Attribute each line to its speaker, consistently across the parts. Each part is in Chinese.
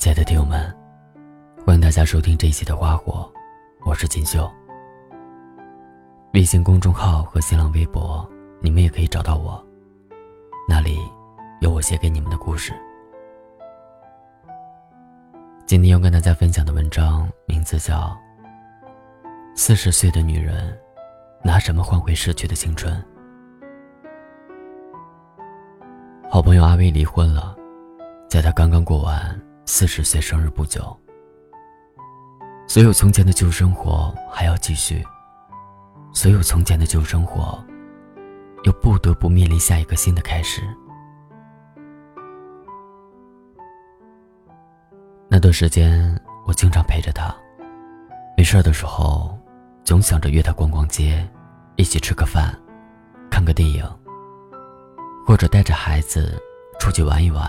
Speaker 1: 亲爱的听友们，欢迎大家收听这一期的《花火》，我是锦绣。微信公众号和新浪微博，你们也可以找到我，那里有我写给你们的故事。今天要跟大家分享的文章名字叫《四十岁的女人拿什么换回逝去的青春》。好朋友阿威离婚了，在他刚刚过完四十岁生日不久，所有从前的旧生活还要继续，所有从前的旧生活，又不得不面临下一个新的开始。那段时间，我经常陪着他，没事的时候，总想着约他逛逛街，一起吃个饭，看个电影。或者带着孩子出去玩一玩。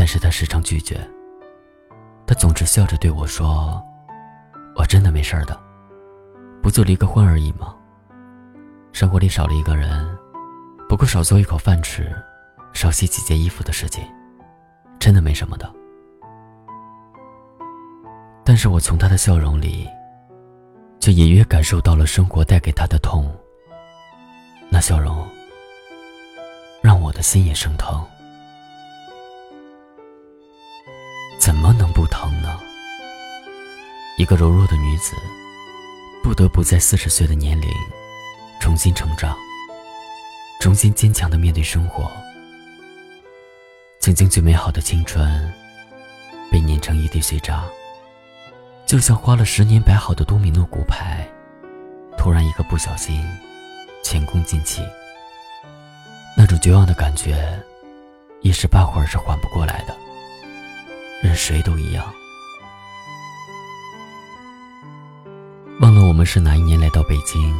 Speaker 1: 但是他时常拒绝。他总是笑着对我说：“我真的没事的，不就离个婚而已吗？生活里少了一个人，不过少做一口饭吃，少洗几件衣服的事情，真的没什么的。”但是我从他的笑容里，却隐约感受到了生活带给他的痛。那笑容。让我的心也生疼，怎么能不疼呢？一个柔弱的女子，不得不在四十岁的年龄重新成长，重新坚强的面对生活。曾经最美好的青春，被碾成一地碎渣，就像花了十年摆好的多米诺骨牌，突然一个不小心，前功尽弃。那种绝望的感觉，一时半会儿是缓不过来的。任谁都一样。忘了我们是哪一年来到北京，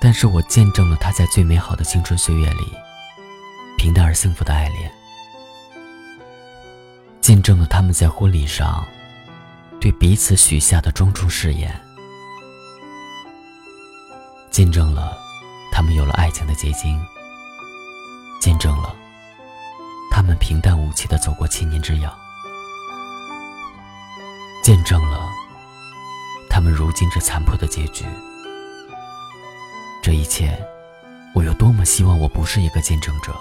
Speaker 1: 但是我见证了他在最美好的青春岁月里，平淡而幸福的爱恋，见证了他们在婚礼上，对彼此许下的庄重誓言，见证了他们有了爱情的结晶。见证了他们平淡无奇的走过七年之痒，见证了他们如今这残破的结局。这一切，我有多么希望我不是一个见证者。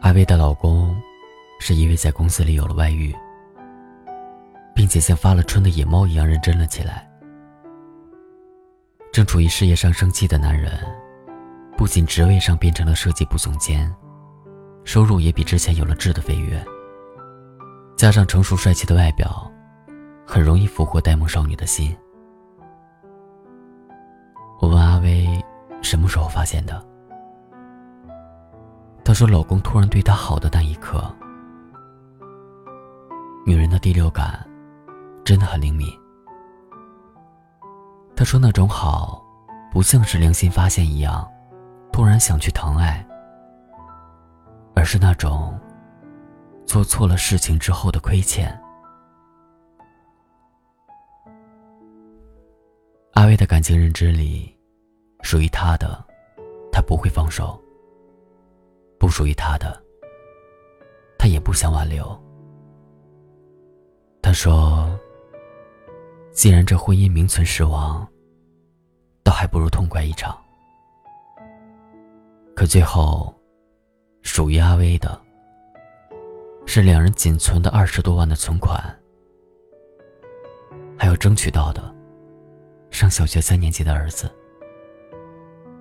Speaker 1: 阿威的老公是一位在公司里有了外遇，并且像发了春的野猫一样认真了起来。正处于事业上升期的男人，不仅职位上变成了设计部总监，收入也比之前有了质的飞跃。加上成熟帅气的外表，很容易俘获呆萌少女的心。我问阿威什么时候发现的，她说老公突然对她好的那一刻。女人的第六感真的很灵敏。他说：“那种好，不像是良心发现一样，突然想去疼爱，而是那种做错了事情之后的亏欠。”阿威的感情认知里，属于他的，他不会放手；不属于他的，他也不想挽留。他说。既然这婚姻名存实亡，倒还不如痛快一场。可最后，属于阿威的，是两人仅存的二十多万的存款，还有争取到的上小学三年级的儿子。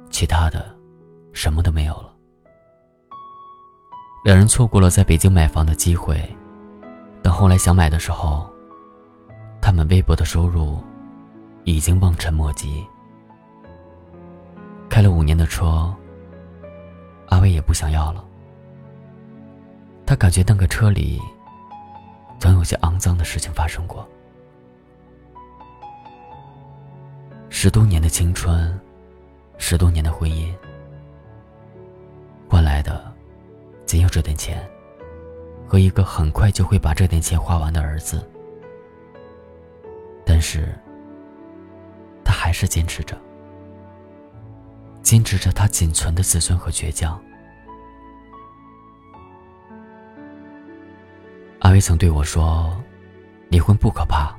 Speaker 1: 其他的，什么都没有了。两人错过了在北京买房的机会，等后来想买的时候。他们微薄的收入，已经望尘莫及。开了五年的车，阿威也不想要了。他感觉那个车里，总有些肮脏的事情发生过。十多年的青春，十多年的婚姻，换来的，仅有这点钱，和一个很快就会把这点钱花完的儿子。但是，他还是坚持着，坚持着他仅存的自尊和倔强。也曾对我说：“离婚不可怕。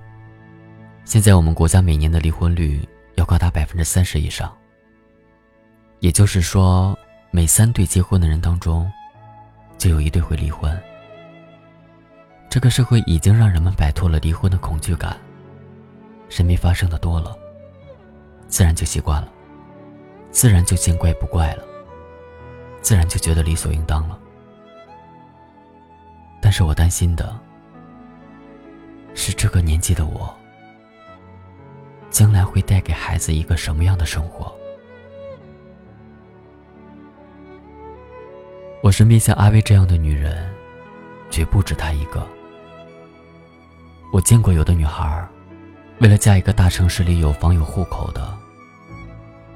Speaker 1: 现在我们国家每年的离婚率要高达百分之三十以上。也就是说，每三对结婚的人当中，就有一对会离婚。这个社会已经让人们摆脱了离婚的恐惧感，身边发生的多了，自然就习惯了，自然就见怪不怪了，自然就觉得理所应当了。”但是我担心的是，这个年纪的我，将来会带给孩子一个什么样的生活？我身边像阿薇这样的女人，绝不止她一个。我见过有的女孩，为了嫁一个大城市里有房有户口的，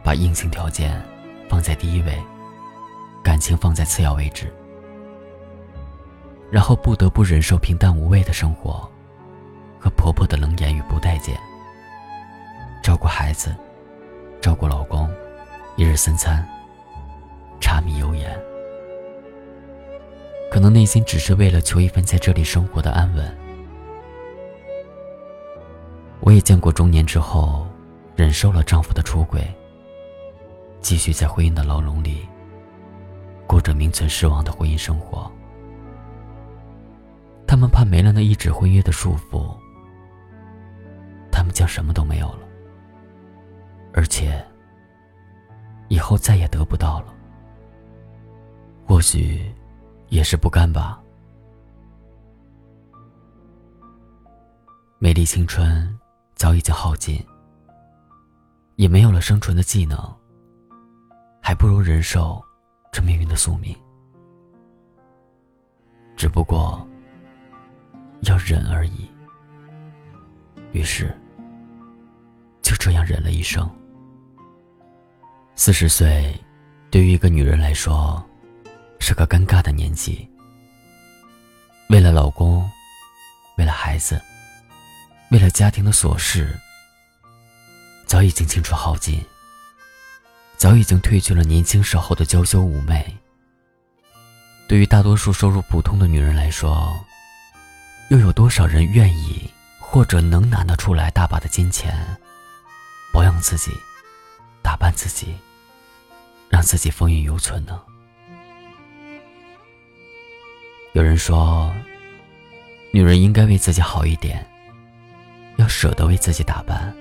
Speaker 1: 把硬性条件放在第一位，感情放在次要位置。然后不得不忍受平淡无味的生活，和婆婆的冷眼与不待见。照顾孩子，照顾老公，一日三餐，柴米油盐。可能内心只是为了求一份在这里生活的安稳。我也见过中年之后，忍受了丈夫的出轨，继续在婚姻的牢笼里，过着名存实亡的婚姻生活。他们怕没了那一纸婚约的束缚，他们将什么都没有了，而且以后再也得不到了。或许也是不甘吧。美丽青春早已经耗尽，也没有了生存的技能，还不如忍受这命运的宿命。只不过。要忍而已。于是，就这样忍了一生。四十岁，对于一个女人来说，是个尴尬的年纪。为了老公，为了孩子，为了家庭的琐事，早已经青春耗尽，早已经褪去了年轻时候的娇羞妩媚。对于大多数收入普通的女人来说，又有多少人愿意或者能拿得出来大把的金钱，保养自己，打扮自己，让自己风韵犹存呢？有人说，女人应该为自己好一点，要舍得为自己打扮，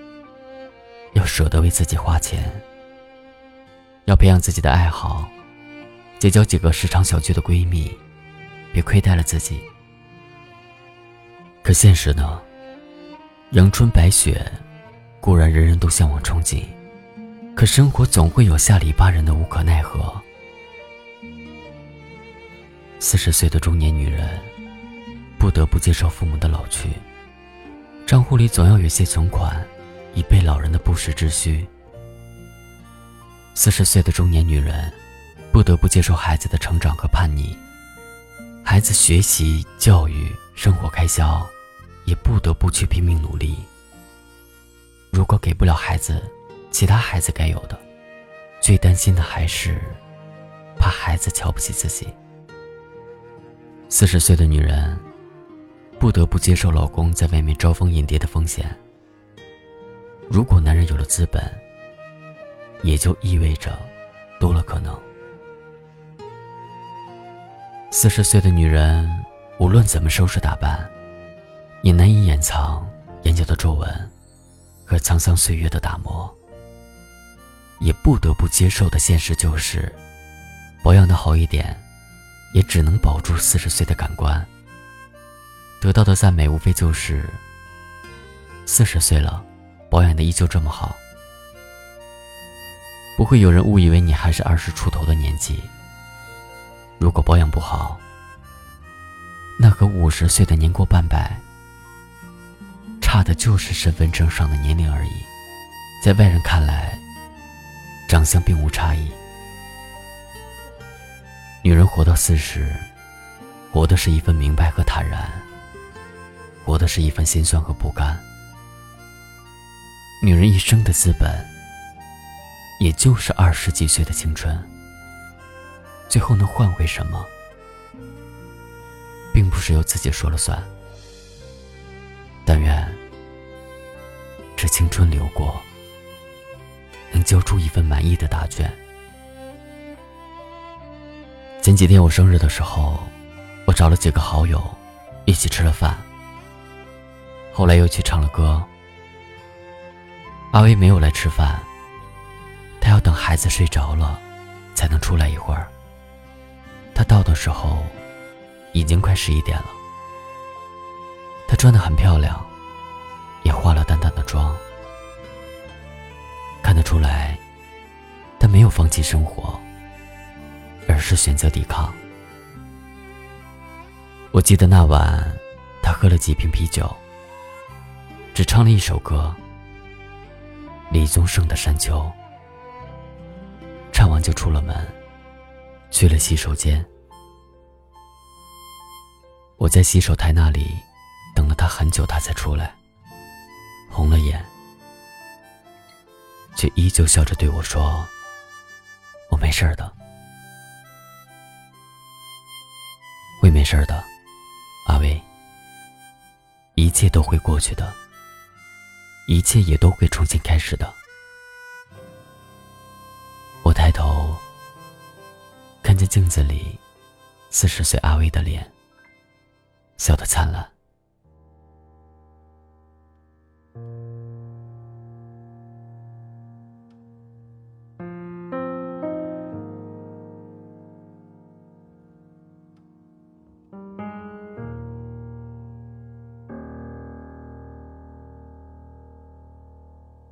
Speaker 1: 要舍得为自己花钱，要培养自己的爱好，结交几个时常小聚的闺蜜，别亏待了自己。可现实呢？阳春白雪，固然人人都向往憧憬，可生活总会有下里巴人的无可奈何。四十岁的中年女人，不得不接受父母的老去，账户里总要有些存款，以备老人的不时之需。四十岁的中年女人，不得不接受孩子的成长和叛逆，孩子学习、教育、生活开销。也不得不去拼命努力。如果给不了孩子其他孩子该有的，最担心的还是怕孩子瞧不起自己。四十岁的女人不得不接受老公在外面招蜂引蝶的风险。如果男人有了资本，也就意味着多了可能。四十岁的女人无论怎么收拾打扮。也难以掩藏眼角的皱纹和沧桑岁月的打磨，也不得不接受的现实就是，保养的好一点，也只能保住四十岁的感官。得到的赞美无非就是，四十岁了，保养的依旧这么好。不会有人误以为你还是二十出头的年纪。如果保养不好，那和五十岁的年过半百。差的就是身份证上的年龄而已，在外人看来，长相并无差异。女人活到四十，活的是一份明白和坦然，活的是一份心酸和不甘。女人一生的资本，也就是二十几岁的青春，最后能换回什么？并不是由自己说了算。但愿这青春流过，能交出一份满意的答卷。前几天我生日的时候，我找了几个好友一起吃了饭，后来又去唱了歌。阿威没有来吃饭，他要等孩子睡着了才能出来一会儿。他到的时候已经快十一点了。她穿得很漂亮，也化了淡淡的妆，看得出来，她没有放弃生活，而是选择抵抗。我记得那晚，她喝了几瓶啤酒，只唱了一首歌。李宗盛的《山丘》，唱完就出了门，去了洗手间。我在洗手台那里等了他很久，他才出来，红了眼，却依旧笑着对我说：“我没事的，会没事的，阿威，一切都会过去的。”一切也都会重新开始的。我抬头，看见镜子里四十岁阿威的脸，笑得灿烂。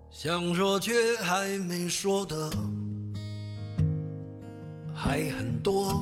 Speaker 2: 想说却还没说的还很多，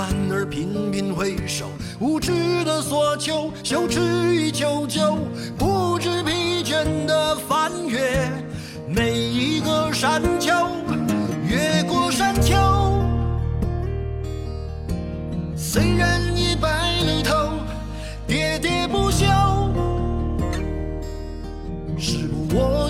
Speaker 2: 反而频频回首，无知的索求，羞耻与求救，不知疲倦的翻越每一个山丘，越过山丘。虽然已白了头，喋喋不休，时不我